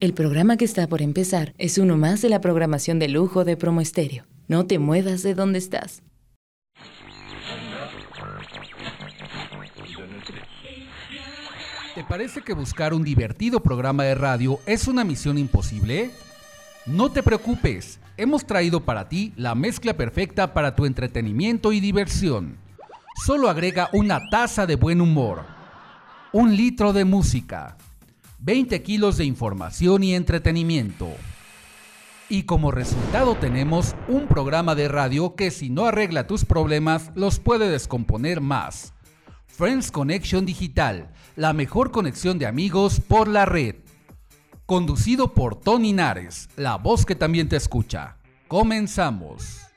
El programa que está por empezar es uno más de la programación de lujo de Promo Estéreo. No te muevas de donde estás. ¿Te parece que buscar un divertido programa de radio es una misión imposible? No te preocupes, hemos traído para ti la mezcla perfecta para tu entretenimiento y diversión. Solo agrega una taza de buen humor, un litro de música, 20 kilos de información y entretenimiento. Y como resultado tenemos un programa de radio que si no arregla tus problemas los puede descomponer más. Friends Connection Digital, la mejor conexión de amigos por la red. Conducido por Tony Nares, la voz que también te escucha. Comenzamos.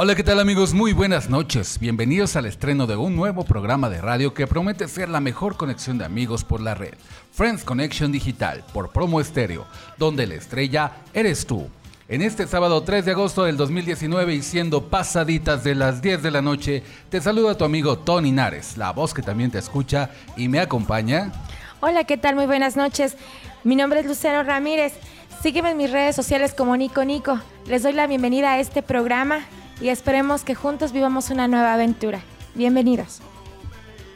Hola, ¿qué tal amigos? Muy buenas noches. Bienvenidos al estreno de un nuevo programa de radio que promete ser la mejor conexión de amigos por la red. Friends Connection Digital por Promo Estéreo, donde la estrella eres tú. En este sábado 3 de agosto del 2019 y siendo pasaditas de las 10 de la noche, te saluda tu amigo Tony Nares, la voz que también te escucha y me acompaña. Hola, ¿qué tal? Muy buenas noches. Mi nombre es Lucero Ramírez. Sígueme en mis redes sociales como Nico Nico. Les doy la bienvenida a este programa y esperemos que juntos vivamos una nueva aventura. Bienvenidos.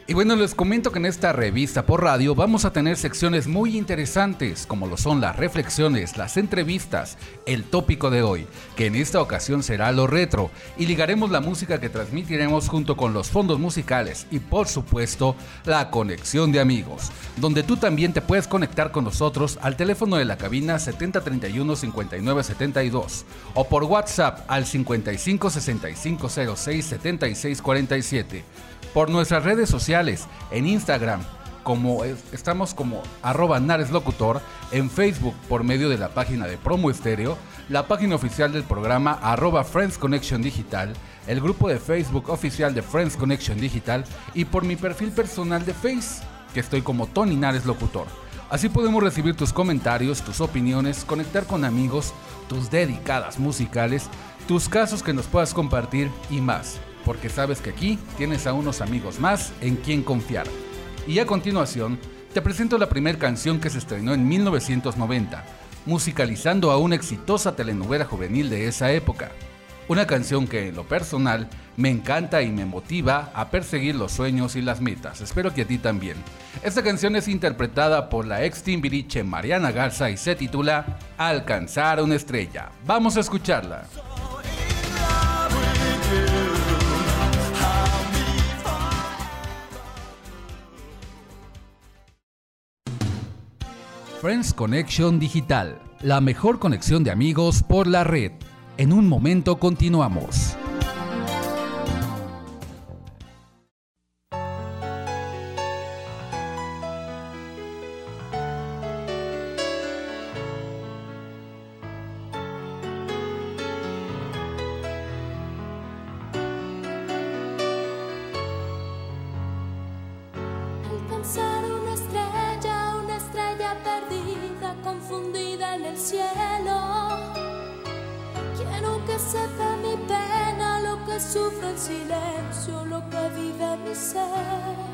Y bueno, les comento que en esta revista por radio vamos a tener secciones muy interesantes, como lo son las reflexiones, las entrevistas, el tópico de hoy, que en esta ocasión será lo retro, y ligaremos la música que transmitiremos junto con los fondos musicales y por supuesto la conexión de amigos, donde tú también te puedes conectar con nosotros al teléfono de la cabina 7031-5972 o por WhatsApp al 55 65 76 47 por nuestras redes sociales, en Instagram, como estamos como arroba nareslocutor, en Facebook por medio de la página de Promo Estéreo, la página oficial del programa arroba Friends Connection Digital, el grupo de Facebook oficial de Friends Connection Digital y por mi perfil personal de Face, que estoy como Tony Nares Locutor. Así podemos recibir tus comentarios, tus opiniones, conectar con amigos, tus dedicadas musicales, tus casos que nos puedas compartir y más porque sabes que aquí tienes a unos amigos más en quien confiar. Y a continuación, te presento la primera canción que se estrenó en 1990, musicalizando a una exitosa telenovela juvenil de esa época. Una canción que en lo personal me encanta y me motiva a perseguir los sueños y las metas. Espero que a ti también. Esta canción es interpretada por la ex timbiriche Mariana Garza y se titula Alcanzar una estrella. Vamos a escucharla. Friends Connection Digital, la mejor conexión de amigos por la red. En un momento continuamos. fundida en el cielo. Quiero que sepa mi pena, lo que sufre en silencio, lo que vive mi ser.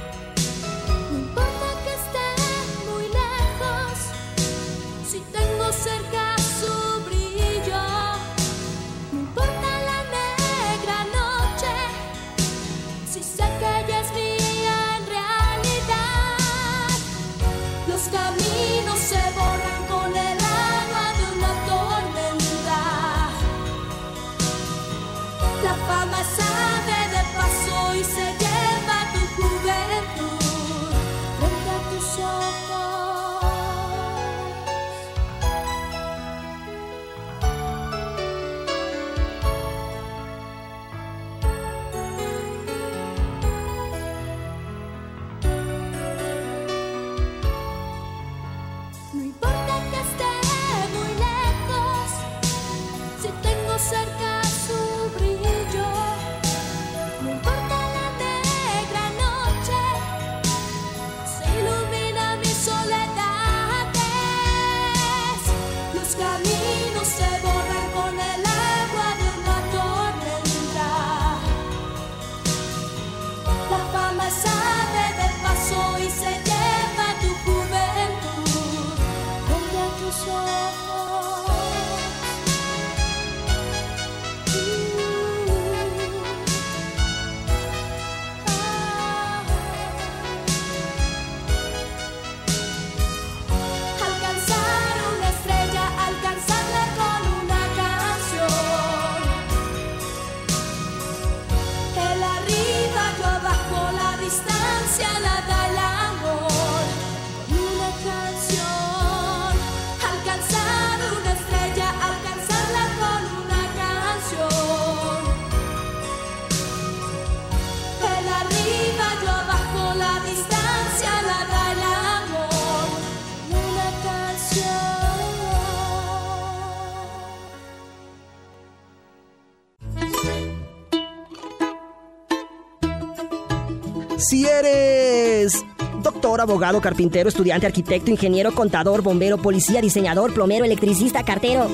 abogado, carpintero, estudiante, arquitecto, ingeniero, contador, bombero, policía, diseñador, plomero, electricista, cartero.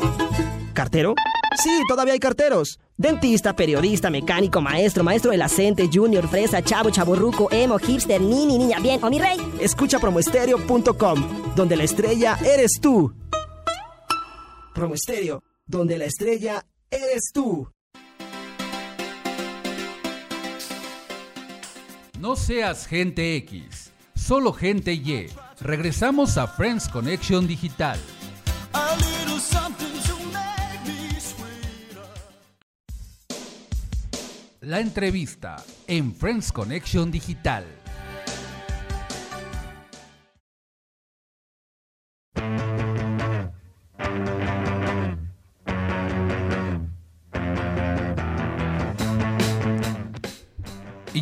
¿Cartero? Sí, todavía hay carteros. Dentista, periodista, mecánico, maestro, maestro del acente, junior, fresa, chavo, chaburruco, emo, hipster, nini, niña, bien, o mi rey. Escucha promoestereo.com, donde la estrella eres tú. Promoestereo, donde la estrella eres tú. No seas gente X, solo gente Y. Regresamos a Friends Connection Digital. La entrevista en Friends Connection Digital.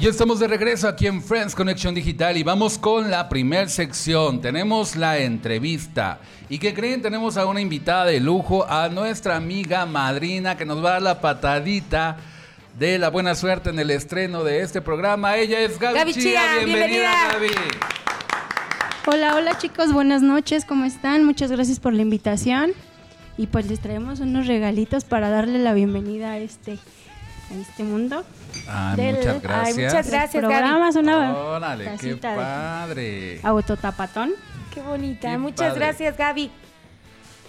Ya estamos de regreso aquí en Friends Connection Digital y vamos con la primer sección. Tenemos la entrevista. ¿Y qué creen? Tenemos a una invitada de lujo, a nuestra amiga madrina que nos va a dar la patadita de la buena suerte en el estreno de este programa. Ella es Gaby, Gaby Chía. Chía, Bienvenida, bienvenida. Gaby. Hola, hola chicos, buenas noches, ¿cómo están? Muchas gracias por la invitación. Y pues les traemos unos regalitos para darle la bienvenida a este, a este mundo. Ah, Del- muchas ay, gracias. muchas gracias, Programas, una Órale, qué padre. autotapatón. Qué bonita. Qué Muchas padre. gracias, Gaby.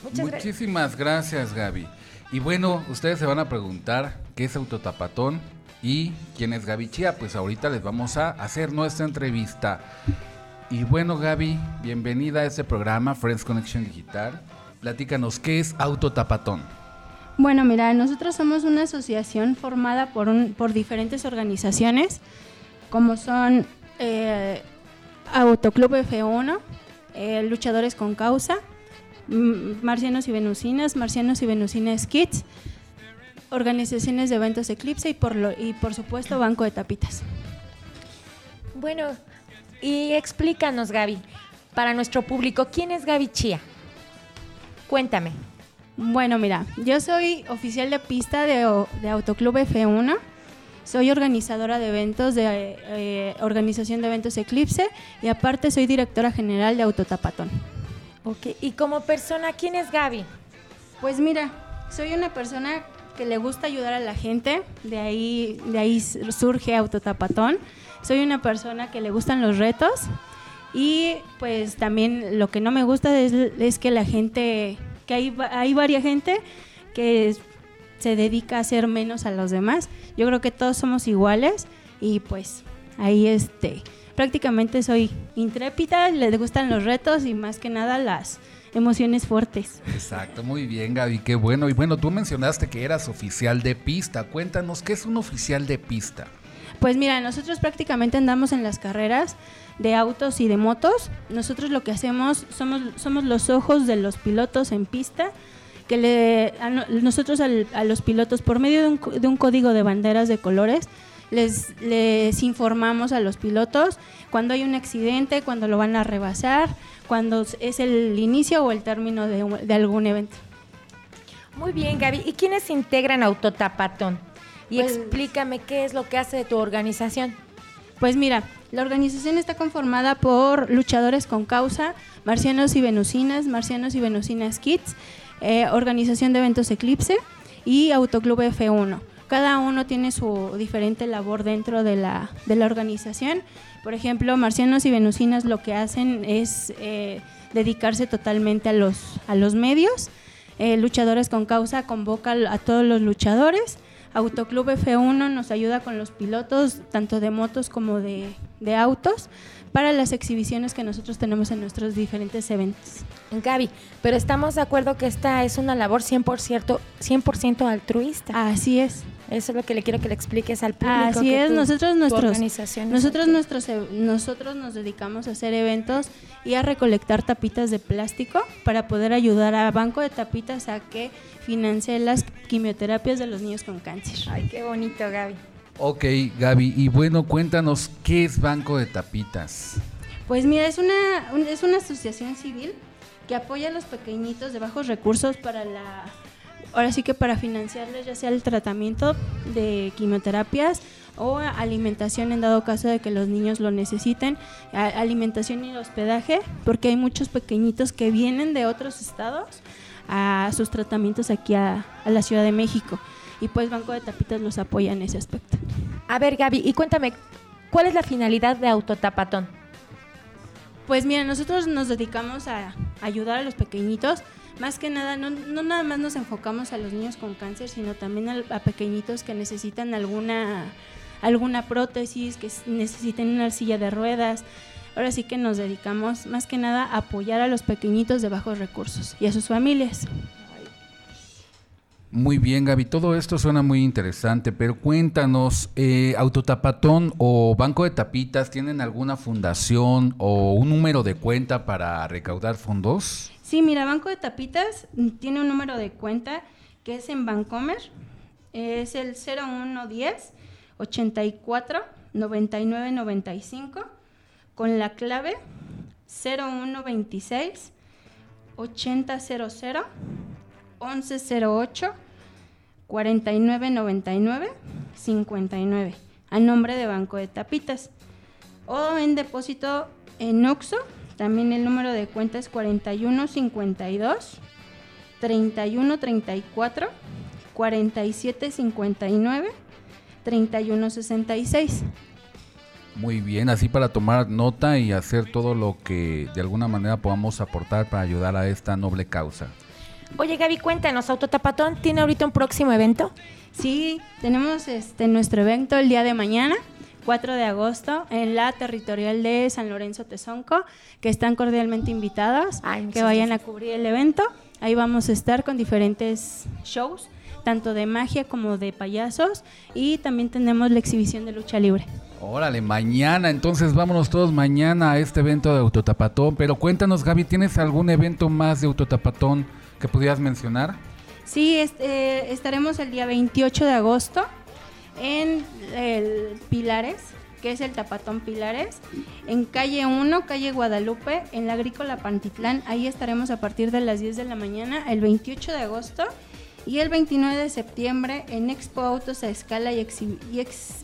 Muchas gracias. Muchísimas gracias, Gaby. Y bueno, ustedes se van a preguntar qué es autotapatón y quién es Gaby Chía. Pues ahorita les vamos a hacer nuestra entrevista. Y bueno, Gaby, bienvenida a este programa Friends Connection Digital. Platícanos, ¿qué es autotapatón? Bueno, mira, nosotros somos una asociación formada por, un, por diferentes organizaciones, como son eh, Autoclub F1, eh, Luchadores con Causa, Marcianos y Venusinas, Marcianos y Venusinas Kids, organizaciones de eventos Eclipse y por, lo, y por supuesto Banco de Tapitas. Bueno, y explícanos, Gaby, para nuestro público, ¿quién es Gaby Chía? Cuéntame. Bueno, mira, yo soy oficial de pista de, Autoclub F1. Soy organizadora de eventos de eh, Organización de Eventos Eclipse y aparte soy directora general de Autotapatón. Ok, y como persona, ¿quién es Gaby? Pues mira, soy una persona que le gusta ayudar a la gente, de ahí, de ahí surge Autotapatón. Soy una persona que le gustan los retos y pues también lo que no me gusta es, es que la gente, que hay, hay varias gente que se dedica a hacer menos a los demás. Yo creo que todos somos iguales y pues ahí este prácticamente soy intrépida, le gustan los retos y más que nada las emociones fuertes. Exacto, muy bien, Gaby, qué bueno. Y bueno, tú mencionaste que eras oficial de pista. Cuéntanos, ¿qué es un oficial de pista? Pues mira, nosotros prácticamente andamos en las carreras de autos y de motos. Nosotros lo que hacemos somos, somos los ojos de los pilotos en pista, que le, a no- nosotros al- a los pilotos por medio de un, de un código de banderas de colores les, les informamos a los pilotos cuando hay un accidente, cuando lo van a rebasar, cuando es el inicio o el término de, de algún evento. Muy bien, Gaby. ¿Y quiénes integran Autotapatón? Y Pues- explícame qué es lo que hace de tu organización. Pues mira, la organización está conformada por luchadores con causa, marcianos y venusinas, marcianos y venusinas Kids, eh, organización de eventos Eclipse y Autoclub F1. Cada uno tiene su diferente labor dentro de la, de la organización. Por ejemplo, marcianos y venusinas lo que hacen es eh, dedicarse totalmente a los, a los medios. Eh, luchadores con causa convoca a todos los luchadores. Autoclub F1 nos ayuda con los pilotos, tanto de motos como de, de autos, para las exhibiciones que nosotros tenemos en nuestros diferentes eventos. Gaby, pero estamos de acuerdo que esta es una labor 100%, 100% altruista. Así es. Eso es lo que le quiero que le expliques al público. Así que es, tu- nosotros nuestros nosotros altruista. nuestros nosotros nos dedicamos a hacer eventos y a recolectar tapitas de plástico para poder ayudar a Banco de Tapitas a que financie las quimioterapias de los niños con cáncer. Ay, qué bonito, Gaby. Ok, Gaby, y bueno, cuéntanos, ¿qué es Banco de Tapitas? Pues mira, es una, un- es una asociación civil que apoya a los pequeñitos de bajos recursos para la, ahora sí que para financiarles ya sea el tratamiento de quimioterapias o alimentación en dado caso de que los niños lo necesiten, alimentación y hospedaje, porque hay muchos pequeñitos que vienen de otros estados a sus tratamientos aquí a, a la Ciudad de México y pues Banco de Tapitas los apoya en ese aspecto. A ver Gaby, y cuéntame, ¿cuál es la finalidad de Autotapatón? Pues mira, nosotros nos dedicamos a ayudar a los pequeñitos. Más que nada, no, nada más nos enfocamos a los niños con cáncer, sino también a, pequeñitos que necesitan alguna, alguna prótesis, que necesiten una silla de ruedas. Ahora sí que nos dedicamos más que nada a apoyar a los pequeñitos de bajos recursos y a sus familias. Muy bien, Gaby, todo esto suena muy interesante, pero cuéntanos, eh, ¿Autotapatón o Banco de Tapitas tienen alguna fundación o un número de cuenta para recaudar fondos? Sí, mira, Banco de Tapitas tiene un número de cuenta que es en Bancomer, es el 0110 84 99 95 con la clave 0126 8000 1108 4999 59 a nombre de Banco de Tapitas. O en depósito en Oxo también el número de cuenta es 4152 3134 4759 3166 muy bien, así para tomar nota y hacer todo lo que de alguna manera podamos aportar para ayudar a esta noble causa. Oye, Gaby, cuéntanos, Autotapatón tiene ahorita un próximo evento. Sí, tenemos este nuestro evento el día de mañana. 4 de agosto en la territorial de San Lorenzo Tezonco, que están cordialmente invitados que vayan a cubrir el evento. Ahí vamos a estar con diferentes shows, tanto de magia como de payasos, y también tenemos la exhibición de lucha libre. Órale, mañana, entonces vámonos todos mañana a este evento de Autotapatón. Pero cuéntanos, Gaby, ¿tienes algún evento más de Autotapatón? que pudieras mencionar? Sí, este, estaremos el día 28 de agosto en el Pilares, que es el Tapatón Pilares, en calle 1, calle Guadalupe, en la Agrícola Pantitlán. Ahí estaremos a partir de las 10 de la mañana, el 28 de agosto. Y el 29 de septiembre en Expo Autos a Escala y,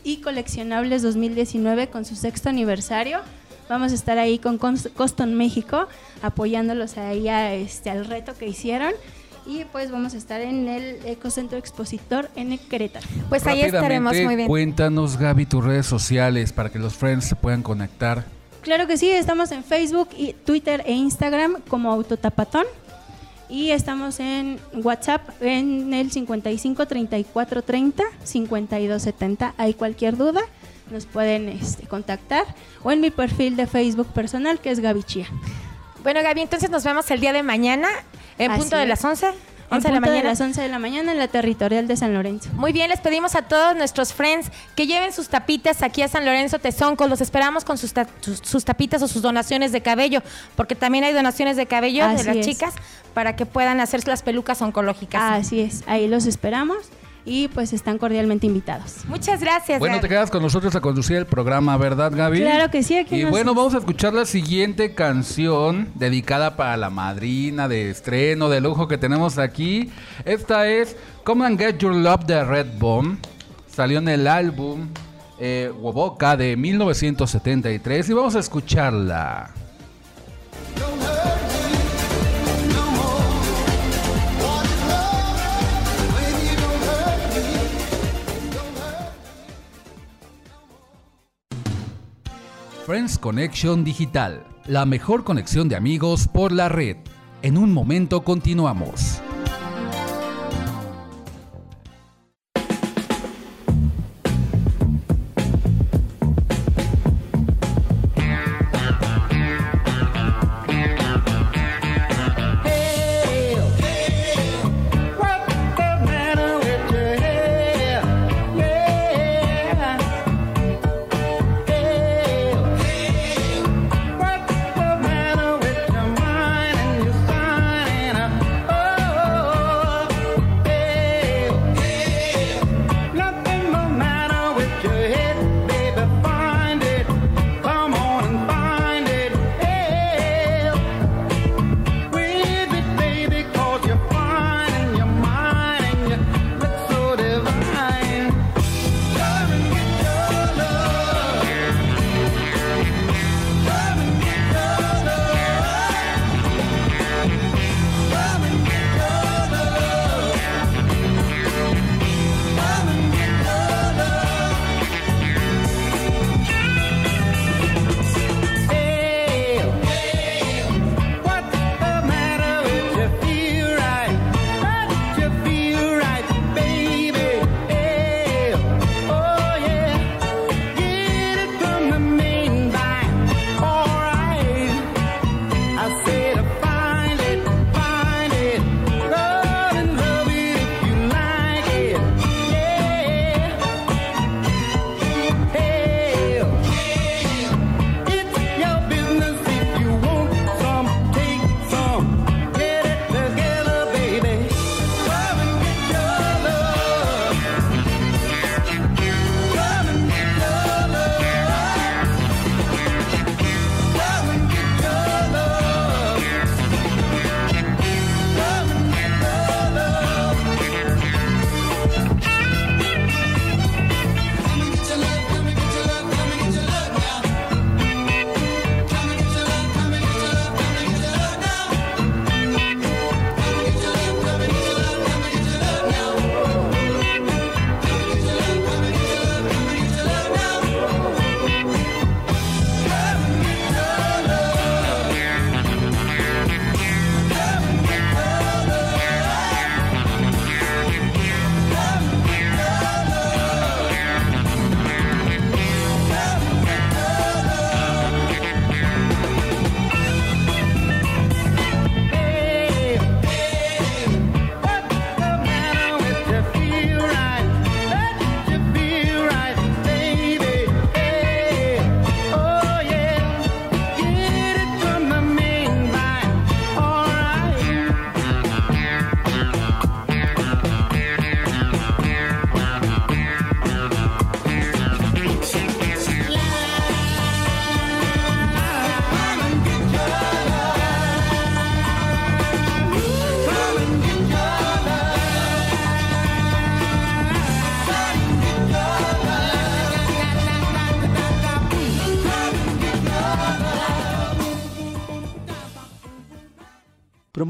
y, Coleccionables 2019 con su sexto aniversario. Vamos a estar ahí con Coston México apoyándolos ahí a, este, al reto que hicieron y pues vamos a estar en el Ecocentro Expositor en Querétaro. Pues ahí estaremos muy bien. Cuéntanos Gaby tus redes sociales para que los friends se puedan conectar. Claro que sí, estamos en Facebook, y Twitter e Instagram como Autotapatón y estamos en WhatsApp en el 55 34 30 52 70. Hay cualquier duda nos pueden este, contactar o en mi perfil de Facebook personal que es Gaby Chía. Bueno, Gaby, entonces nos vemos el día de mañana en punto de las 11. 11 de la mañana. las 11 de la mañana en la territorial de San Lorenzo. Muy bien, les pedimos a todos nuestros friends que lleven sus tapitas aquí a San Lorenzo Tezonco. Los esperamos con sus, sus, tapitas o sus donaciones de cabello, porque también hay donaciones de cabello de las chicas para que puedan hacer las pelucas oncológicas. Así es, ahí los esperamos y pues están cordialmente invitados. Muchas gracias. Bueno, te quedas con nosotros a conducir el programa, ¿verdad, Gaby? Claro que sí. Aquí y bueno, vamos a escuchar la siguiente canción dedicada para la madrina de estreno de lujo que tenemos aquí. Esta es Come and Get Your Love de Red Bomb. Salió en el álbum eh, Woboka de 1973 y vamos a escucharla. Friends Connection Digital, la mejor conexión de amigos por la red. En un momento continuamos.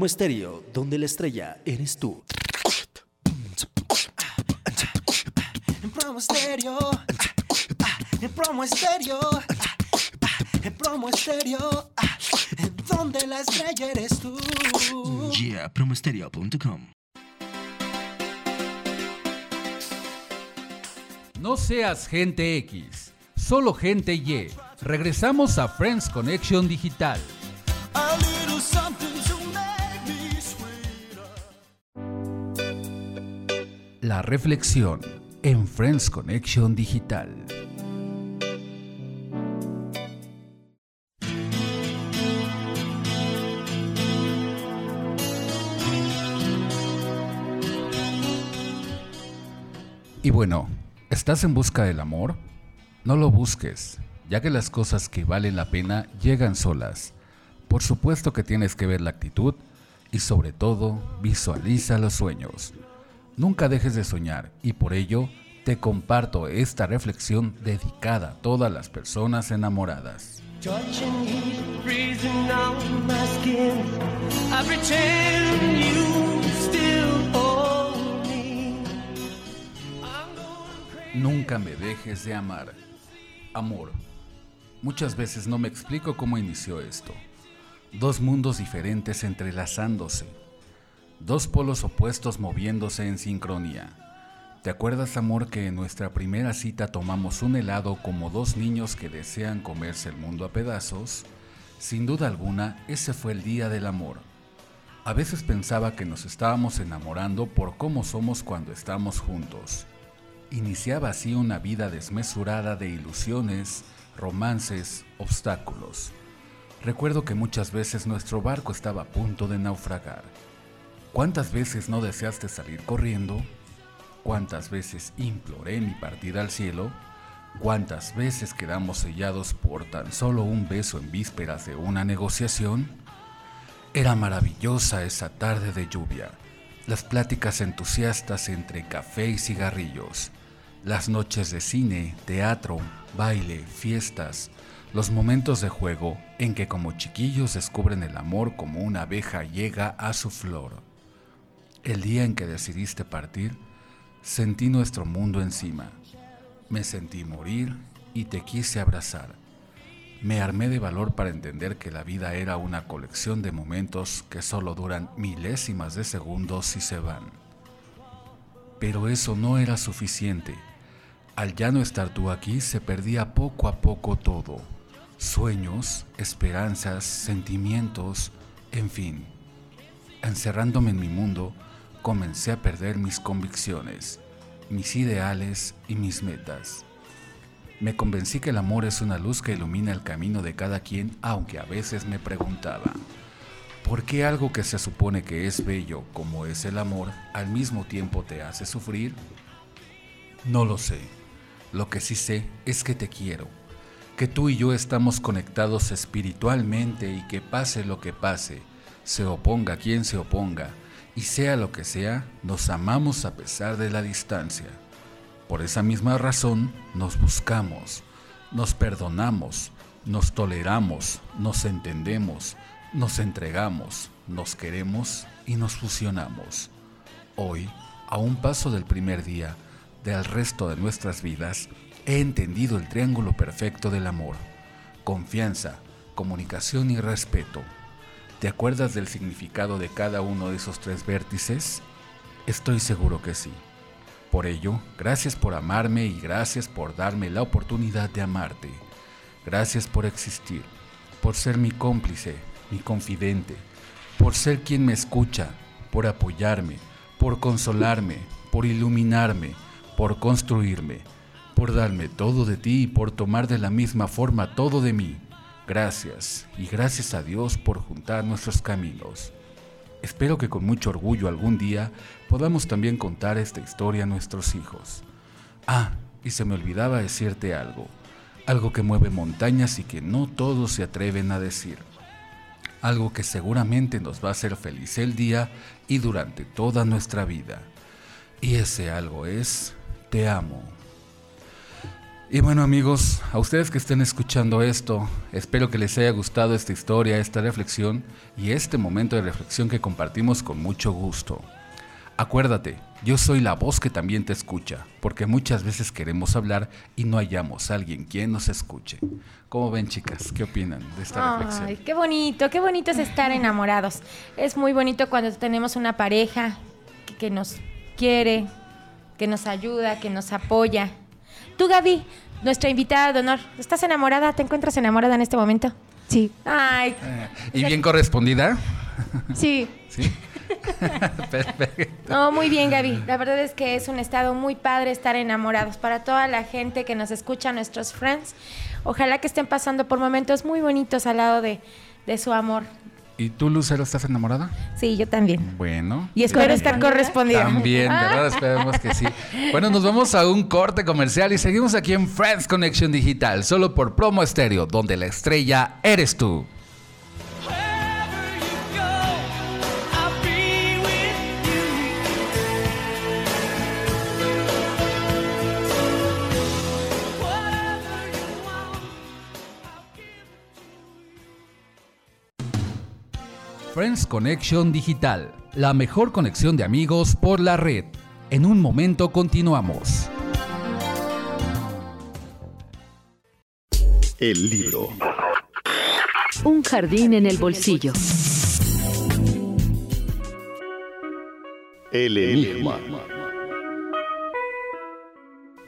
Promo Estéreo, donde la estrella eres tú. En promo estéreo. En promo estéreo. En promo estéreo. En donde la estrella eres tú. Yeah, promoestereo.com. No seas gente X, solo gente Y. Regresamos a Friends Connection Digital. La reflexión en Friends Connection Digital. Y bueno, ¿estás en busca del amor? No lo busques, ya que las cosas que valen la pena llegan solas. Por supuesto que tienes que ver la actitud y sobre todo visualiza los sueños. Nunca dejes de soñar y por ello te comparto esta reflexión dedicada a todas las personas enamoradas. Nunca me dejes de amar. Amor. Muchas veces no me explico cómo inició esto. Dos mundos diferentes entrelazándose. Dos polos opuestos moviéndose en sincronía. ¿Te acuerdas, amor, que en nuestra primera cita tomamos un helado como dos niños que desean comerse el mundo a pedazos? Sin duda alguna, ese fue el día del amor. A veces pensaba que nos estábamos enamorando por cómo somos cuando estamos juntos. Iniciaba así una vida desmesurada de ilusiones, romances, obstáculos. Recuerdo que muchas veces nuestro barco estaba a punto de naufragar. ¿Cuántas veces no deseaste salir corriendo? ¿Cuántas veces imploré mi partida al cielo? ¿Cuántas veces quedamos sellados por tan solo un beso en vísperas de una negociación? Era maravillosa esa tarde de lluvia, las pláticas entusiastas entre café y cigarrillos, las noches de cine, teatro, baile, fiestas, los momentos de juego en que como chiquillos descubren el amor como una abeja llega a su flor. El día en que decidiste partir, sentí nuestro mundo encima. Me sentí morir y te quise abrazar. Me armé de valor para entender que la vida era una colección de momentos que solo duran milésimas de segundos y se van. Pero eso no era suficiente. Al ya no estar tú aquí se perdía poco a poco todo. Sueños, esperanzas, sentimientos, en fin. Encerrándome en mi mundo, comencé a perder mis convicciones, mis ideales y mis metas. Me convencí que el amor es una luz que ilumina el camino de cada quien, aunque a veces me preguntaba, ¿por qué algo que se supone que es bello como es el amor al mismo tiempo te hace sufrir? No lo sé. Lo que sí sé es que te quiero, que tú y yo estamos conectados espiritualmente y que pase lo que pase, se oponga quien se oponga, y sea lo que sea, nos amamos a pesar de la distancia. Por esa misma razón nos buscamos, nos perdonamos, nos toleramos, nos entendemos, nos entregamos, nos queremos y nos fusionamos. Hoy, a un paso del primer día, del resto de nuestras vidas, he entendido el triángulo perfecto del amor. Confianza, comunicación y respeto. ¿Te acuerdas del significado de cada uno de esos tres vértices? Estoy seguro que sí. Por ello, gracias por amarme y gracias por darme la oportunidad de amarte. Gracias por existir, por ser mi cómplice, mi confidente, por ser quien me escucha, por apoyarme, por consolarme, por iluminarme, por construirme, por darme todo de ti y por tomar de la misma forma todo de mí. Gracias y gracias a Dios por juntar nuestros caminos. Espero que con mucho orgullo algún día podamos también contar esta historia a nuestros hijos. Ah, y se me olvidaba decirte algo, algo que mueve montañas y que no todos se atreven a decir. Algo que seguramente nos va a hacer feliz el día y durante toda nuestra vida. Y ese algo es, te amo. Y bueno amigos, a ustedes que estén escuchando esto, espero que les haya gustado esta historia, esta reflexión y este momento de reflexión que compartimos con mucho gusto. Acuérdate, yo soy la voz que también te escucha, porque muchas veces queremos hablar y no hallamos a alguien quien nos escuche. ¿Cómo ven chicas? ¿Qué opinan de esta reflexión? Ay, qué bonito, qué bonito es estar enamorados. Es muy bonito cuando tenemos una pareja que, que nos quiere, que nos ayuda, que nos apoya. Tú, Gaby, nuestra invitada de honor, ¿estás enamorada? ¿Te encuentras enamorada en este momento? Sí. Ay, ¿Y bien correspondida? Sí. Sí. Perfecto. no, muy bien, Gaby. La verdad es que es un estado muy padre estar enamorados. Para toda la gente que nos escucha, nuestros friends, ojalá que estén pasando por momentos muy bonitos al lado de, de su amor. ¿Y tú, Lucero, estás enamorada? Sí, yo también. Bueno. Y espero estar correspondida. También, ¿verdad? Esperemos que sí. Bueno, nos vamos a un corte comercial y seguimos aquí en Friends Connection Digital, solo por Promo Estéreo, donde la estrella eres tú. Friends Connection Digital, la mejor conexión de amigos por la red. En un momento continuamos. El libro. Un jardín en el bolsillo. El enigma.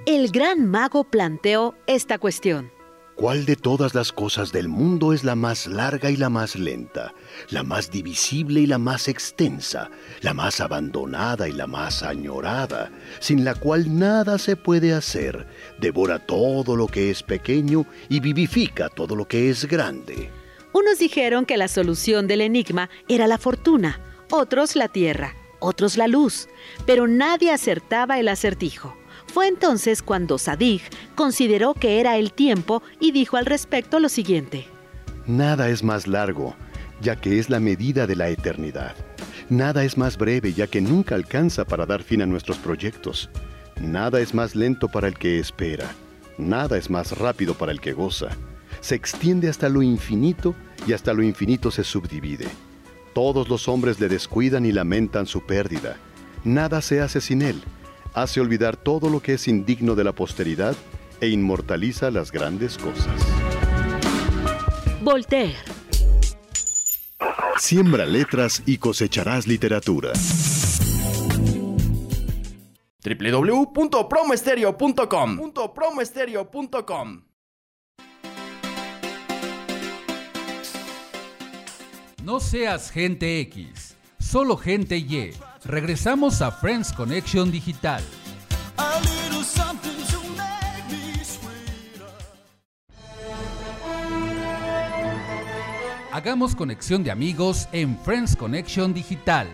El gran mago planteó esta cuestión. ¿Cuál de todas las cosas del mundo es la más larga y la más lenta, la más divisible y la más extensa, la más abandonada y la más añorada, sin la cual nada se puede hacer, devora todo lo que es pequeño y vivifica todo lo que es grande? Unos dijeron que la solución del enigma era la fortuna, otros la tierra, otros la luz, pero nadie acertaba el acertijo. Fue entonces cuando Sadig consideró que era el tiempo y dijo al respecto lo siguiente. Nada es más largo, ya que es la medida de la eternidad. Nada es más breve, ya que nunca alcanza para dar fin a nuestros proyectos. Nada es más lento para el que espera. Nada es más rápido para el que goza. Se extiende hasta lo infinito y hasta lo infinito se subdivide. Todos los hombres le descuidan y lamentan su pérdida. Nada se hace sin él. Hace olvidar todo lo que es indigno de la posteridad e inmortaliza las grandes cosas. Voltaire. Siembra letras y cosecharás literatura. www.promoestereo.com .promoestereo.com No seas gente X, solo gente Y. Regresamos a Friends Connection Digital. Hagamos conexión de amigos en Friends Connection Digital.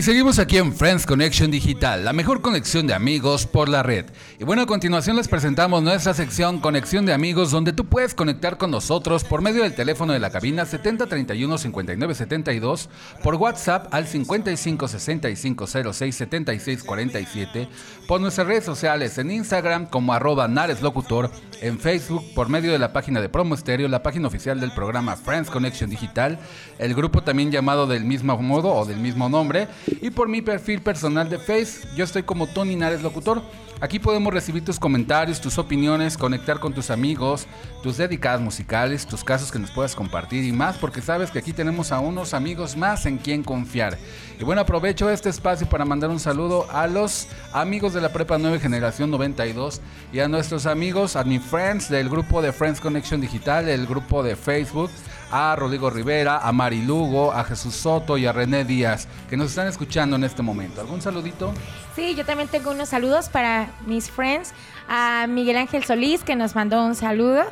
Y seguimos aquí en Friends Connection Digital, la mejor conexión de amigos por la red. Y bueno, a continuación les presentamos nuestra sección Conexión de Amigos, donde tú puedes conectar con nosotros por medio del teléfono de la cabina 7031 5972, por WhatsApp al 55 65 06 76 47, por nuestras redes sociales en Instagram como arroba nareslocutor, en Facebook por medio de la página de Promo Estéreo, la página oficial del programa Friends Connection Digital, el grupo también llamado del mismo modo o del mismo nombre, y por mi perfil personal de Face, yo estoy como Tony Nares Locutor. Aquí podemos recibir tus comentarios, tus opiniones, conectar con tus amigos, tus dedicadas musicales, tus casos que nos puedas compartir y más, porque sabes que aquí tenemos a unos amigos más en quien confiar. Y bueno, aprovecho este espacio para mandar un saludo a los amigos de la Prepa 9 Generación 92 y a nuestros amigos, a mi friends del grupo de Friends Connection Digital, el grupo de Facebook, a Rodrigo Rivera, a Mari Lugo, a Jesús Soto y a René Díaz, que nos están escuchando en este momento. ¿Algún saludito? Sí, yo también tengo unos saludos para mis friends, a Miguel Ángel Solís, que nos mandó un saludo,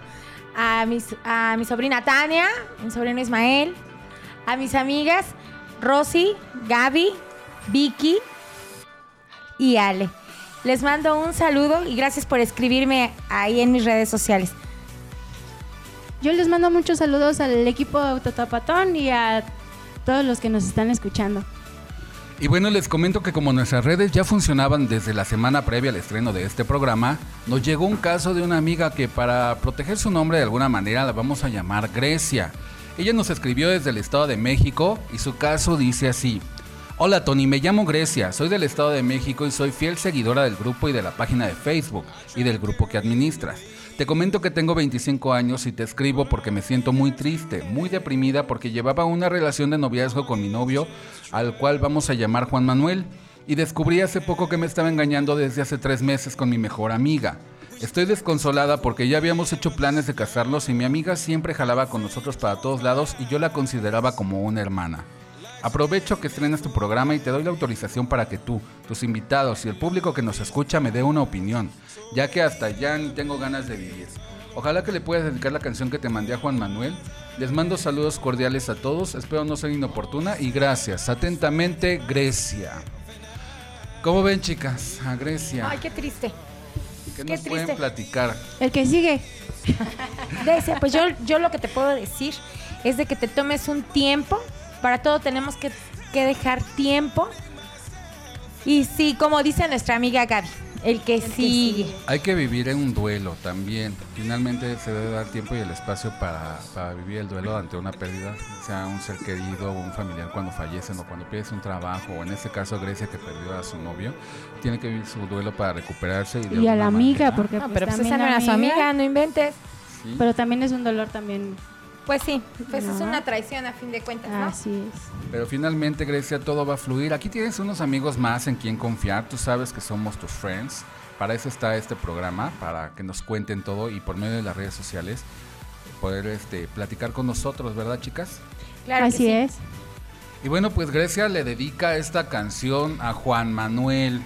a, mis, a mi sobrina Tania, mi sobrino Ismael, a mis amigas Rosy, Gaby, Vicky y Ale. Les mando un saludo y gracias por escribirme ahí en mis redes sociales. Yo les mando muchos saludos al equipo de Autotapatón y a todos los que nos están escuchando. Y bueno, les comento que como nuestras redes ya funcionaban desde la semana previa al estreno de este programa, nos llegó un caso de una amiga que para proteger su nombre de alguna manera la vamos a llamar Grecia. Ella nos escribió desde el Estado de México y su caso dice así. Hola Tony, me llamo Grecia, soy del Estado de México y soy fiel seguidora del grupo y de la página de Facebook y del grupo que administras. Te comento que tengo 25 años y te escribo porque me siento muy triste, muy deprimida porque llevaba una relación de noviazgo con mi novio, al cual vamos a llamar Juan Manuel, y descubrí hace poco que me estaba engañando desde hace tres meses con mi mejor amiga. Estoy desconsolada porque ya habíamos hecho planes de casarnos y mi amiga siempre jalaba con nosotros para todos lados y yo la consideraba como una hermana. Aprovecho que estrenas tu programa y te doy la autorización para que tú, tus invitados y el público que nos escucha me dé una opinión, ya que hasta ya ni tengo ganas de vivir. Ojalá que le puedas dedicar la canción que te mandé a Juan Manuel. Les mando saludos cordiales a todos, espero no ser inoportuna y gracias. Atentamente, Grecia. ¿Cómo ven, chicas? A Grecia. Ay, qué triste. ¿Qué qué nos pueden platicar? El que sigue. Grecia, pues yo, yo lo que te puedo decir es de que te tomes un tiempo. Para todo tenemos que, que dejar tiempo. Y sí, como dice nuestra amiga Gaby, el que sigue. Hay que vivir en un duelo también. Finalmente se debe dar tiempo y el espacio para, para vivir el duelo ante una pérdida, sea un ser querido o un familiar cuando fallecen o cuando pierdes un trabajo, o en este caso Grecia que perdió a su novio, tiene que vivir su duelo para recuperarse. Y, de Y a la amiga, manera- porque No, pues, pero pues también esa no era su amiga, no inventes. Sí. Pero también es un dolor también. Pues sí, pues es una traición a fin de cuentas, ¿no? Así es. Pero finalmente, Grecia, todo va a fluir. Aquí tienes unos amigos más en quien confiar. Tú sabes que somos tus friends. Para eso está este programa, para que nos cuenten todo y por medio de las redes sociales poder este, platicar con nosotros, ¿verdad, chicas? Claro que Así sí. es. Y bueno, pues Grecia le dedica esta canción a Juan Manuel.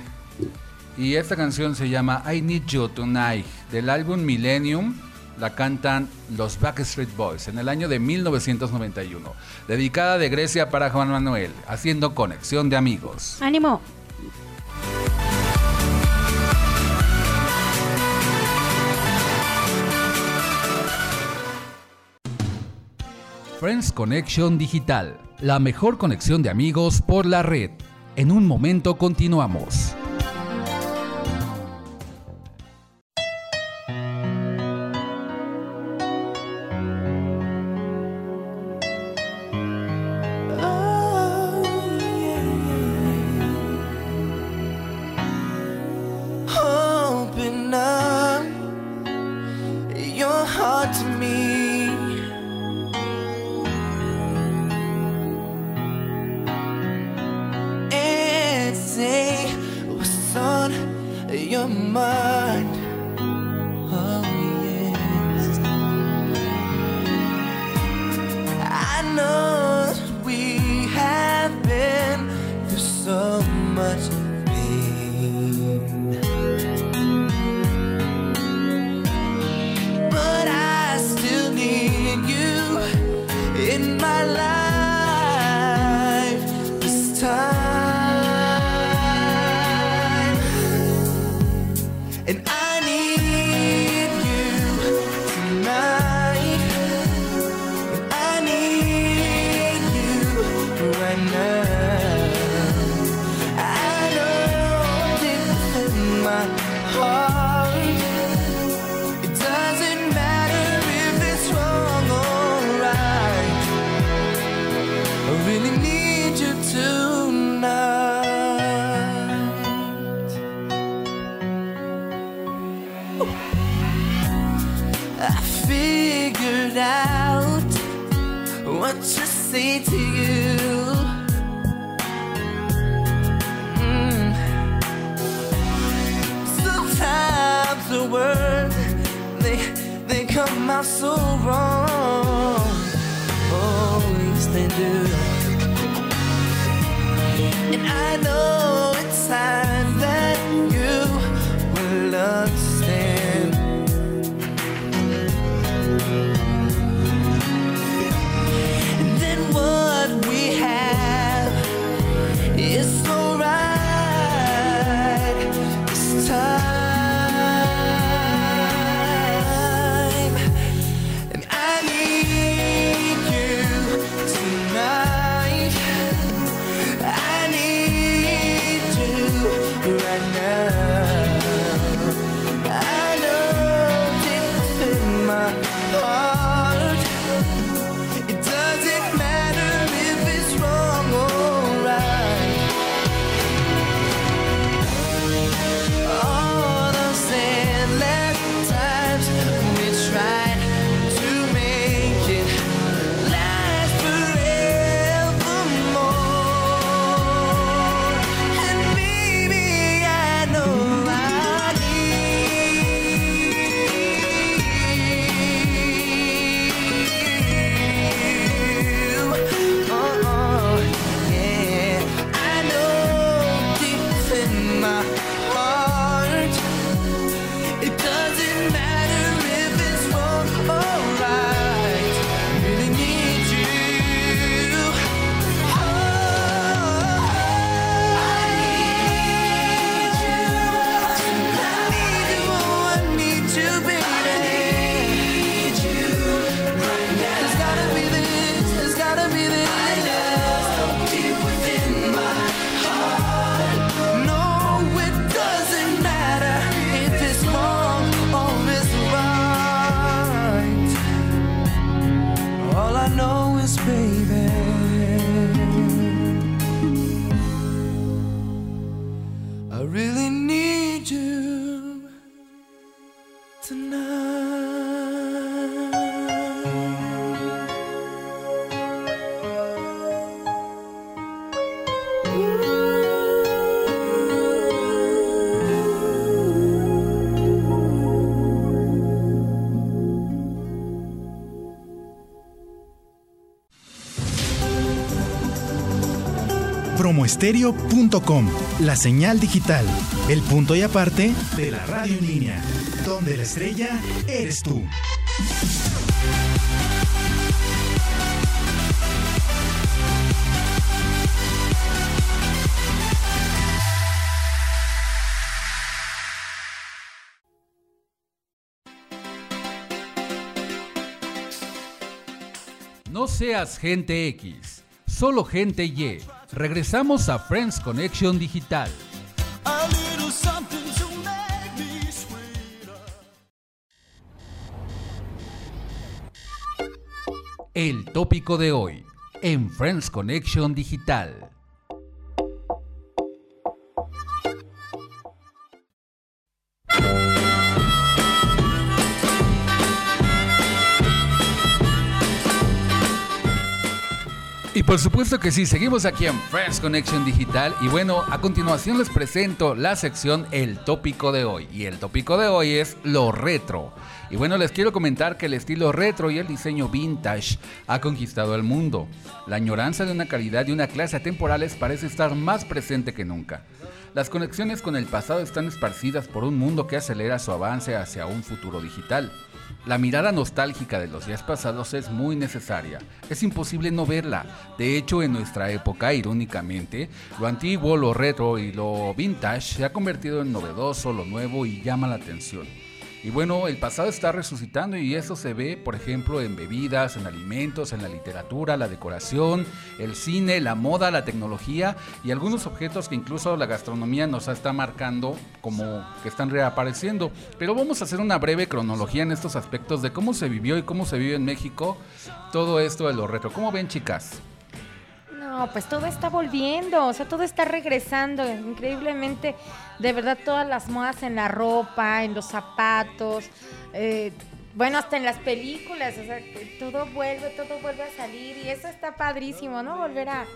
Y esta canción se llama I Need You Tonight, del álbum Millennium. La cantan los Backstreet Boys en el año de 1991. Dedicada de Grecia para Juan Manuel, haciendo conexión de amigos. Ánimo. Friends Connection Digital, la mejor conexión de amigos por la red. En un momento continuamos. promise, baby. La señal digital, el punto y aparte de la radio en línea, donde la estrella eres tú. No seas gente X, solo gente Y. Regresamos a Friends Connection Digital. El tópico de hoy en Friends Connection Digital. Y por supuesto que sí, seguimos aquí en Friends Connection Digital y bueno, a continuación les presento la sección El tópico de hoy y el tópico de hoy es lo retro. Y bueno, les quiero comentar que el estilo retro y el diseño vintage ha conquistado el mundo. La añoranza de una calidad y una clase temporales parece estar más presente que nunca. Las conexiones con el pasado están esparcidas por un mundo que acelera su avance hacia un futuro digital. La mirada nostálgica de los días pasados es muy necesaria. Es imposible no verla. De hecho, en nuestra época, irónicamente, lo antiguo, lo retro y lo vintage se ha convertido en novedoso, lo nuevo y llama la atención. Y bueno, el pasado está resucitando y eso se ve, por ejemplo, en bebidas, en alimentos, en la literatura, la decoración, el cine, la moda, la tecnología y algunos objetos que incluso la gastronomía nos está marcando como que están reapareciendo. Pero vamos a hacer una breve cronología en estos aspectos de cómo se vivió y cómo se vive en México todo esto de lo retro. ¿Cómo ven, chicas? No, pues todo está volviendo, o sea, todo está regresando increíblemente. De verdad, todas las modas en la ropa, en los zapatos, eh, bueno, hasta en las películas, o sea, todo vuelve, todo vuelve a salir y eso está padrísimo, ¿no? Volver a,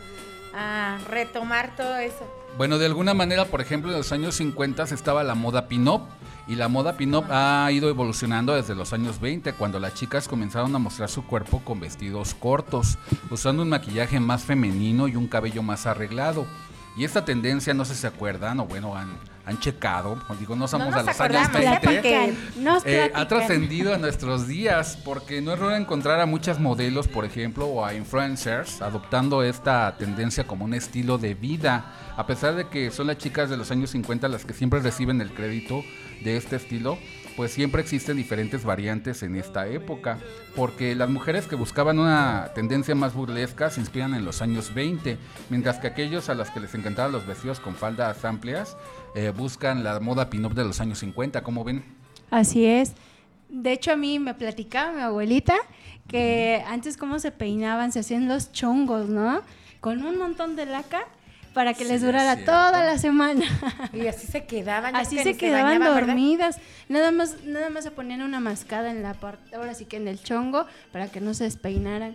a retomar todo eso. Bueno, de alguna manera, por ejemplo, en los años 50 estaba la moda pin-up y la moda pin-up ha ido evolucionando desde los años 20, cuando las chicas comenzaron a mostrar su cuerpo con vestidos cortos, usando un maquillaje más femenino y un cabello más arreglado. Y esta tendencia, no sé si se acuerdan, o bueno, han, han checado, digo, no somos No a nos los años acordamos, 20, ¿eh? Nos eh, ha trascendido a nuestros días, porque no es raro encontrar a muchas modelos, por ejemplo, o a influencers, adoptando esta tendencia como un estilo de vida, a pesar de que son las chicas de los años 50 las que siempre reciben el crédito de este estilo, pues siempre existen diferentes variantes en esta época, porque las mujeres que buscaban una tendencia más burlesca se inspiran en los años 20, mientras que aquellos a las que les encantaban los vestidos con faldas amplias eh, buscan la moda pin-up de los años 50, ¿cómo ven? Así es. De hecho, a mí me platicaba mi abuelita que antes cómo se peinaban, se hacían los chongos, ¿no? Con un montón de laca para que les durara toda la semana. Y así se quedaban. Así que se quedaban dormidas. Nada más, nada más se ponían una mascada en la parte, ahora sí que en el chongo, para que no se despeinaran.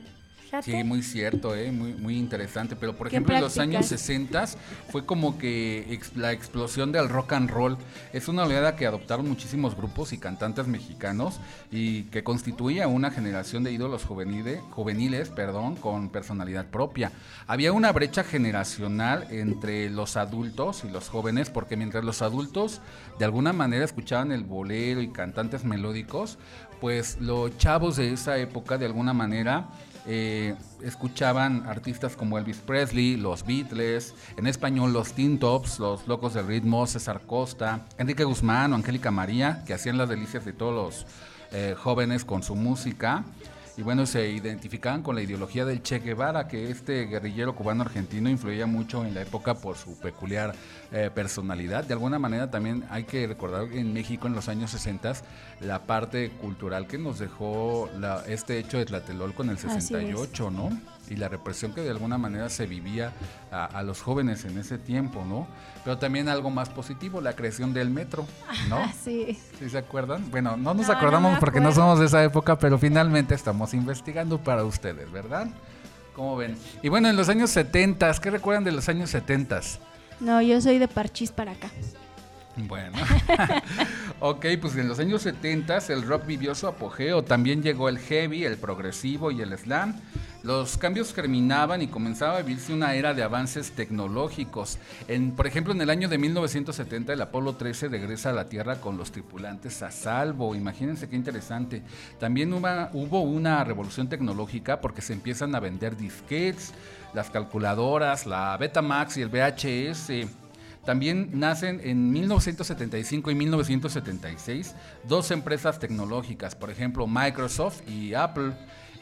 Sí, muy cierto, ¿eh? muy, muy interesante. Pero por ejemplo, en los años prácticas. 60 fue como que ex- la explosión del rock and roll. Es una oleada que adoptaron muchísimos grupos y cantantes mexicanos y que constituía una generación de ídolos juvenile- juveniles perdón, con personalidad propia. Había una brecha generacional entre los adultos y los jóvenes, porque mientras los adultos de alguna manera escuchaban el bolero y cantantes melódicos, pues los chavos de esa época de alguna manera eh, escuchaban artistas como Elvis Presley, los Beatles, en español los Teen Tops, los Locos del Ritmo, César Costa, Enrique Guzmán o Angélica María, que hacían las delicias de todos los eh, jóvenes con su música. Y bueno, se identificaban con la ideología del Che Guevara, que este guerrillero cubano argentino influía mucho en la época por su peculiar eh, personalidad. De alguna manera también hay que recordar que en México en los años 60 la parte cultural que nos dejó la- este hecho de Tlatelolco en el Así es. 68, ¿no? Y la represión que de alguna manera se vivía a, a los jóvenes en ese tiempo, ¿no? Pero también algo más positivo, la creación del metro, ¿no? Sí. ¿Sí se acuerdan? Bueno, no nos No, no acordamos porque no somos de esa época, pero finalmente estamos investigando para ustedes, ¿verdad? ¿Cómo ven? Y bueno, en los años 70, ¿qué recuerdan de los años 70? No, yo soy de parchís para acá. Bueno, ok, pues en los años 70 el rock vivió su apogeo, también llegó el heavy, el progresivo y el slam. los cambios germinaban y comenzaba a vivirse una era de avances tecnológicos. En, por ejemplo, en el año de 1970 el Apolo 13 regresa a la Tierra con los tripulantes a salvo. Imagínense qué interesante. También hubo, hubo una revolución tecnológica porque se empiezan a vender disquetes, las calculadoras, la Betamax y el VHS. También nacen en 1975 y 1976 dos empresas tecnológicas, por ejemplo Microsoft y Apple.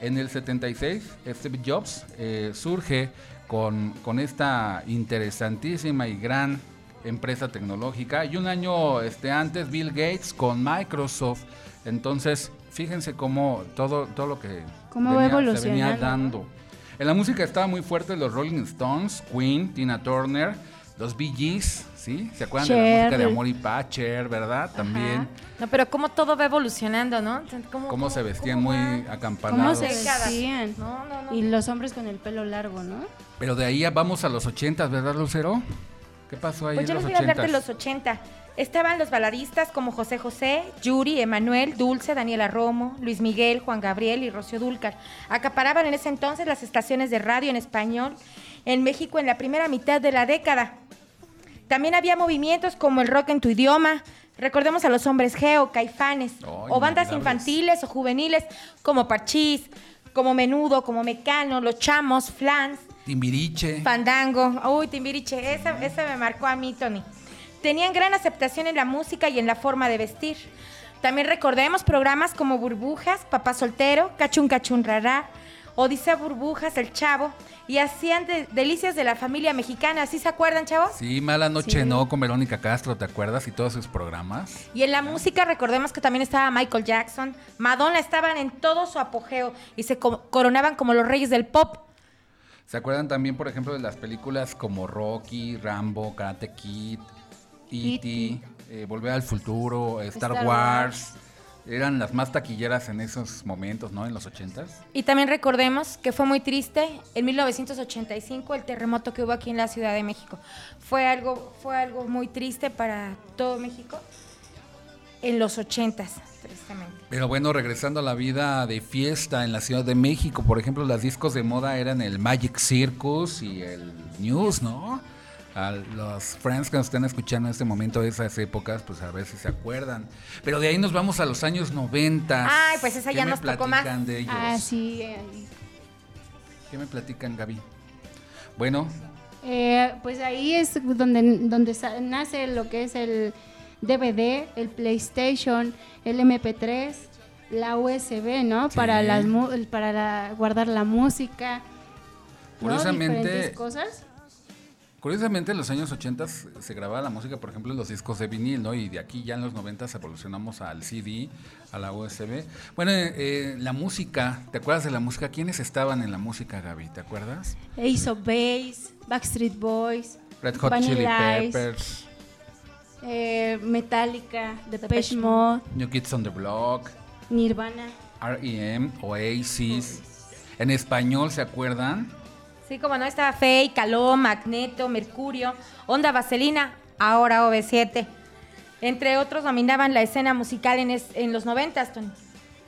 En el 76, Steve Jobs eh, surge con, con, esta interesantísima y gran empresa tecnológica. Y un año este, antes, Bill Gates con Microsoft. Entonces, fíjense cómo todo, todo lo que venía, se venía dando. En la música estaba muy fuerte los Rolling Stones, Queen, Tina Turner, los Bee Gees, ¿sí? ¿Se acuerdan de la música de Amor y Pacher, verdad? También. No, pero cómo todo va evolucionando, ¿no? Cómo, se vestían muy acampanados. ¿Cómo se vestían? No, no, no. Y los hombres con el pelo largo, ¿no? Pero de ahí vamos a los ochentas, ¿verdad, Lucero? ¿Qué pasó ahí pues yo les voy a hablar de los 80. Estaban los baladistas como José José, Yuri, Emanuel, Dulce, Daniela Romo, Luis Miguel, Juan Gabriel y Rocío Dúlcar. Acaparaban en ese entonces las estaciones de radio en español en México en la primera mitad de la década. También había movimientos como el rock en tu idioma, recordemos a los hombres Geo, Caifanes, o bandas infantiles o juveniles como Parchís, como Menudo, como Mecano, Los Chamos, Flans. Timbiriche. Fandango. Uy, Timbiriche, esa, me marcó a mí, Tony. Tenían gran aceptación en la música y en la forma de vestir. También recordemos programas como Burbujas, Papá Soltero, Cachun Cachun Rara, Odisea Burbujas, El Chavo, y hacían delicias de la familia mexicana. ¿Sí se acuerdan, chavos? Sí, Mala Noche No con Verónica Castro, ¿te acuerdas? Y todos sus programas. Y en la música recordemos que también estaba Michael Jackson, Madonna estaban en todo su apogeo y se coronaban como los reyes del pop. ¿Se acuerdan también, por ejemplo, de las películas como Rocky, Rambo, Karate Kid, E.T., eh, Volver al Futuro, Star, Wars eran las más taquilleras en esos momentos, ¿no? En los 80 Y también recordemos que fue muy triste en 1985 el terremoto que hubo aquí en la Ciudad de México. Fue algo, fue algo muy triste para todo México en los 80 tristemente. Pero bueno, regresando a la vida de fiesta en la Ciudad de México, por ejemplo, las discos de moda eran el Magic Circus y el News, ¿no? A los friends que nos estén escuchando en este momento de esas épocas, pues a ver si se acuerdan. Pero de ahí nos vamos a los años 90. Ay, pues esa ya nos tocó más. De ellos? Ah, sí. ¿Qué me platican, Gaby? Bueno. Eh, pues ahí es donde, donde nace lo que es el DVD, el PlayStation, el MP3, la USB, ¿no? Para, las, para guardar la música. Curiosamente, Diferentes cosas. Curiosamente, en los años 80 se grababa la música, por ejemplo, en los discos de vinil, ¿no? Y de aquí ya en los 90 evolucionamos al CD, a la USB. Bueno, eh, eh, la música, ¿te acuerdas de la música? ¿Quiénes estaban en la música, Gaby? ¿Te acuerdas? Ace of Base, Backstreet Boys, Red Hot Chili Peppers, eh, Metallica, Depeche Mode, New Kids on the Block, Nirvana, R.E.M., Oasis. En español, ¿se acuerdan? Sí, como no, estaba Fey, Caló, Magneto, Mercurio, Onda Vaselina, ahora OV7. Entre otros dominaban la escena musical en, en los noventas, Tony.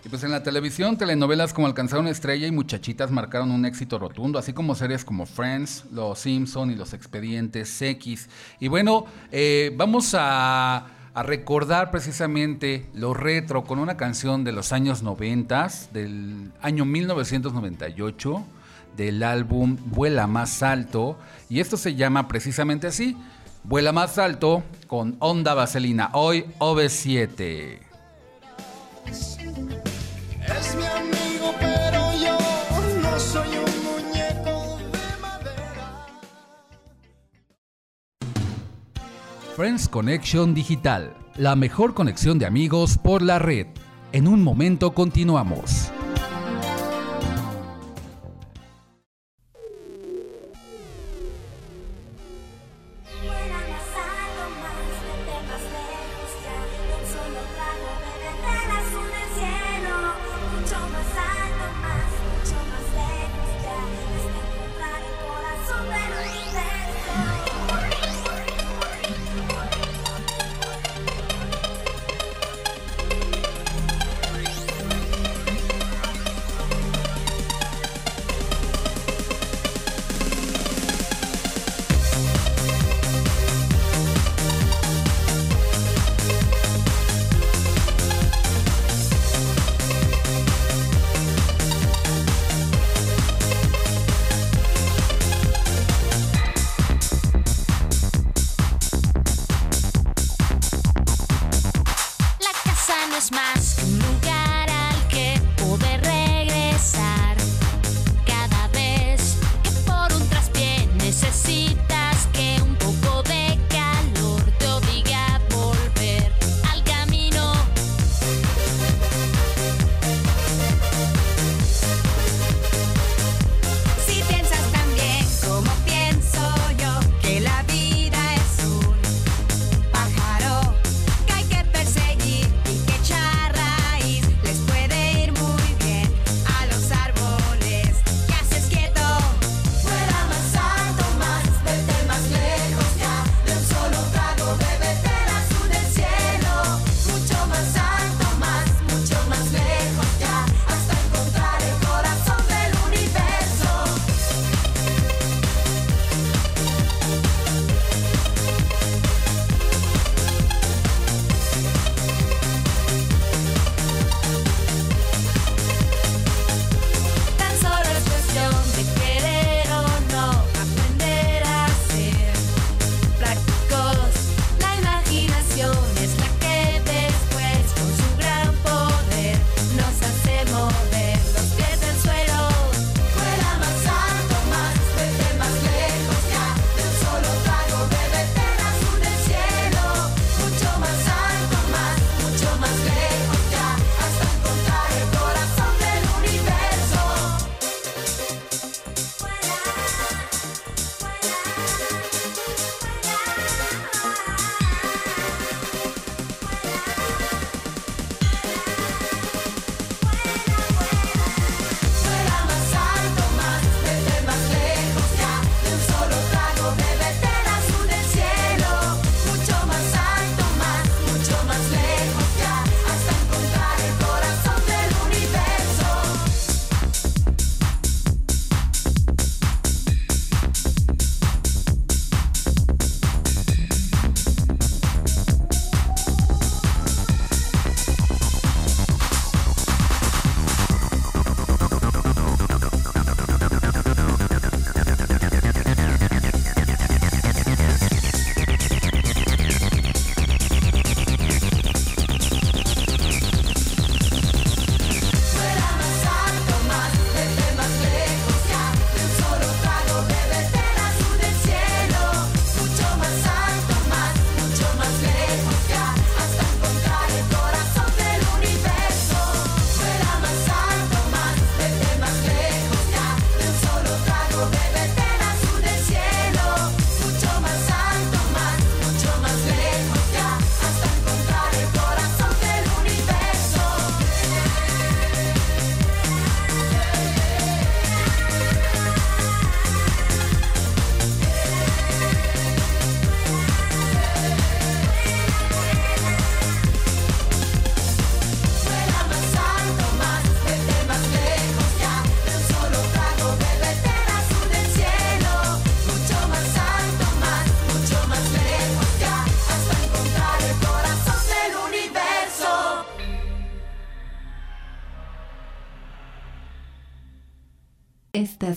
Y pues en la televisión, telenovelas como Alcanzaron Estrella y Muchachitas marcaron un éxito rotundo, así como series como Friends, Los Simpson y Los Expedientes X. Y bueno, eh, vamos a, a, recordar precisamente lo retro con una canción de los años 90, del año 1998 del álbum Vuela más alto y esto se llama precisamente así, Vuela más alto con Onda Vaselina, hoy OV7. Es mi amigo, pero yo no soy un muñeco de madera. Friends Connection Digital, la mejor conexión de amigos por la red. En un momento continuamos.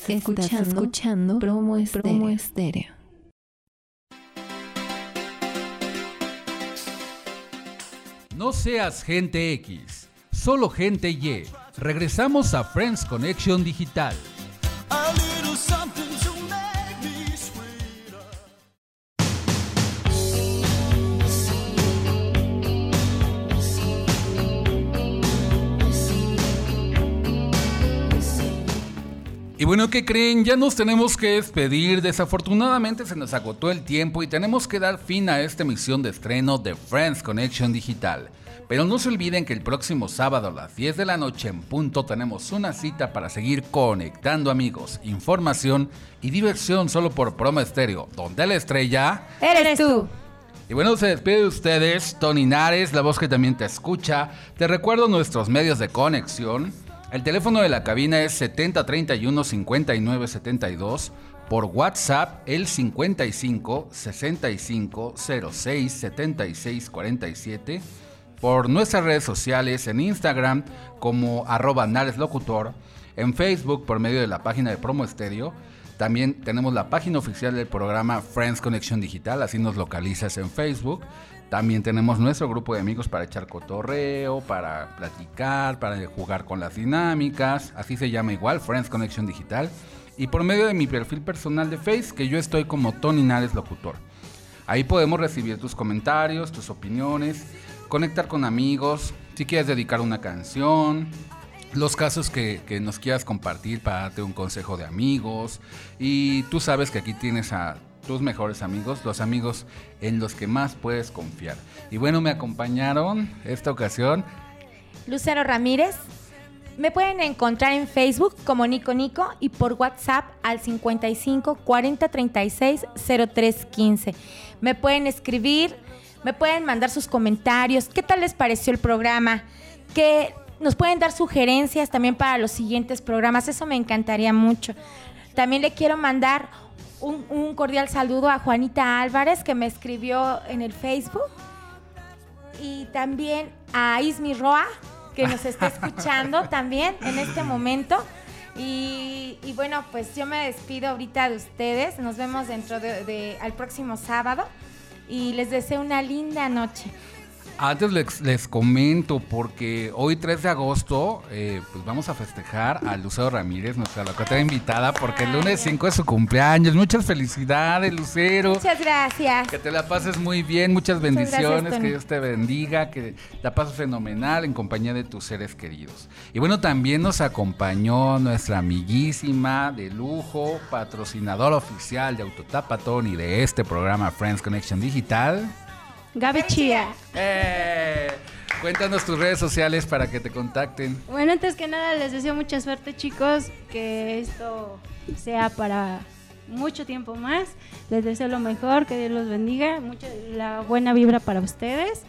Estás escuchando, Promo Estéreo. No seas gente X, solo gente Y. Regresamos a Friends Connection Digital. Y bueno, ¿qué creen? Ya nos tenemos que despedir. Desafortunadamente se nos agotó el tiempo y tenemos que dar fin a esta emisión de estreno de Friends Connection Digital. Pero no se olviden que el próximo sábado a las 10 de la noche en punto tenemos una cita para seguir conectando amigos, información y diversión solo por Promo Estéreo, donde la estrella eres tú. Y bueno, se despide de ustedes Tony Nares, la voz que también te escucha. Te recuerdo nuestros medios de conexión. El teléfono de la cabina es 7031 5972. Por WhatsApp el 55 65 06 76 47. Por nuestras redes sociales en Instagram como arroba Locutor. En Facebook por medio de la página de Promo Estéreo. También tenemos la página oficial del programa Friends Conexión Digital, así nos localizas en Facebook. También tenemos nuestro grupo de amigos para echar cotorreo, para platicar, para jugar con las dinámicas. Así se llama igual, Friends Connection Digital. Y por medio de mi perfil personal de Face, que yo estoy como Tony Nares Locutor. Ahí podemos recibir tus comentarios, tus opiniones, conectar con amigos, si quieres dedicar una canción, los casos que, que, nos quieras compartir para darte un consejo de amigos. Y tú sabes que aquí tienes a tus mejores amigos, los amigos en los que más puedes confiar. Y bueno, me acompañaron esta ocasión. Lucero Ramírez. Me pueden encontrar en Facebook como Nico Nico y por WhatsApp al 55 40 36 03 15. Me pueden escribir, me pueden mandar sus comentarios. ¿Qué tal les pareció el programa? Que nos pueden dar sugerencias también para los siguientes programas. Eso me encantaría mucho. También le quiero mandar un, cordial saludo a Juanita Álvarez que me escribió en el Facebook y también a Ismi Roa que nos está escuchando también en este momento. Y, bueno, pues yo me despido ahorita de ustedes. Nos vemos dentro de, de al próximo sábado y les deseo una linda noche. Antes les, comento, porque hoy 3 de agosto, eh, pues vamos a festejar a Lucero Ramírez, nuestra locutora invitada, porque el lunes 5 es su cumpleaños. Muchas felicidades, Lucero. Muchas gracias. Que te la pases muy bien, muchas bendiciones, que Dios te bendiga, que la pases fenomenal en compañía de tus seres queridos. Y bueno, también nos acompañó nuestra amiguísima de lujo, patrocinador oficial de Autotapatón y de este programa Friends Connection Digital. Gaby Chía. Eh, cuéntanos tus redes sociales para que te contacten. Bueno, antes que nada les deseo mucha suerte chicos, que esto sea para mucho tiempo más. Les deseo lo mejor, que Dios los bendiga, mucha la buena vibra para ustedes.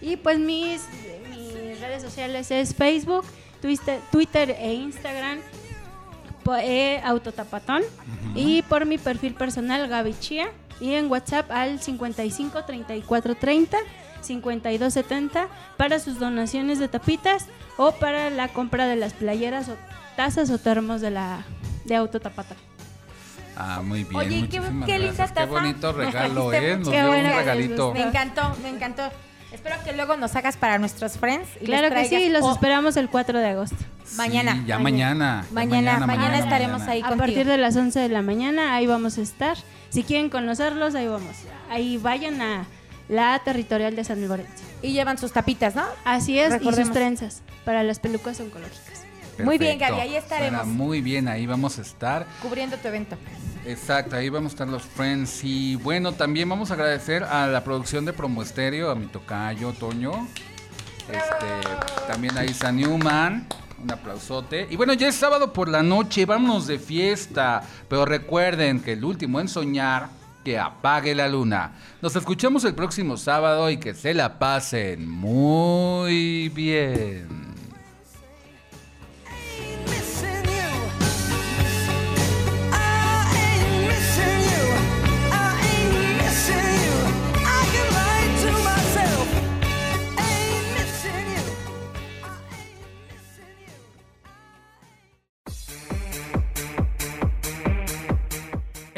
Y pues mis, mis redes sociales es Facebook, Twitter, Twitter e Instagram, eh, Autotapatón. Y por mi perfil personal, Gaby Chía y en WhatsApp al 55 34 30 52 70 para sus donaciones de tapitas o para la compra de las playeras o tazas o termos de la de Autotapata. Ah, muy bien. Oye, qué, qué linda taza. Qué bonito regalo, ¿eh? Nos dio un regalito. Me encantó, me encantó. Espero que luego nos hagas para nuestros friends. Y claro que sí, los esperamos el 4 de agosto. mañana. ya mañana. Mañana, mañana, estaremos ahí A partir de las 11 de la mañana, ahí vamos a estar. Si quieren conocerlos, ahí vamos. Ahí vayan a la territorial de San Lorenzo. Y llevan sus tapitas, ¿no? Así es, y sus trenzas para las pelucas oncológicas. Muy bien, Gaby, ahí estaremos. muy bien, ahí vamos a estar. Cubriendo tu evento. Exacto, ahí vamos a estar los friends. Y bueno, también vamos a agradecer a la producción de Promo Estéreo, a mi tocayo, Toño. Este, también a Isa Newman. Un aplausote. Y bueno, ya es sábado por la noche, vámonos de fiesta. Pero recuerden que el último en soñar, que apague la luna. Nos escuchamos el próximo sábado y que se la pasen muy bien.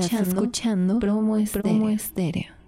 escuchando, escuchando promo estéreo. Promo estéreo.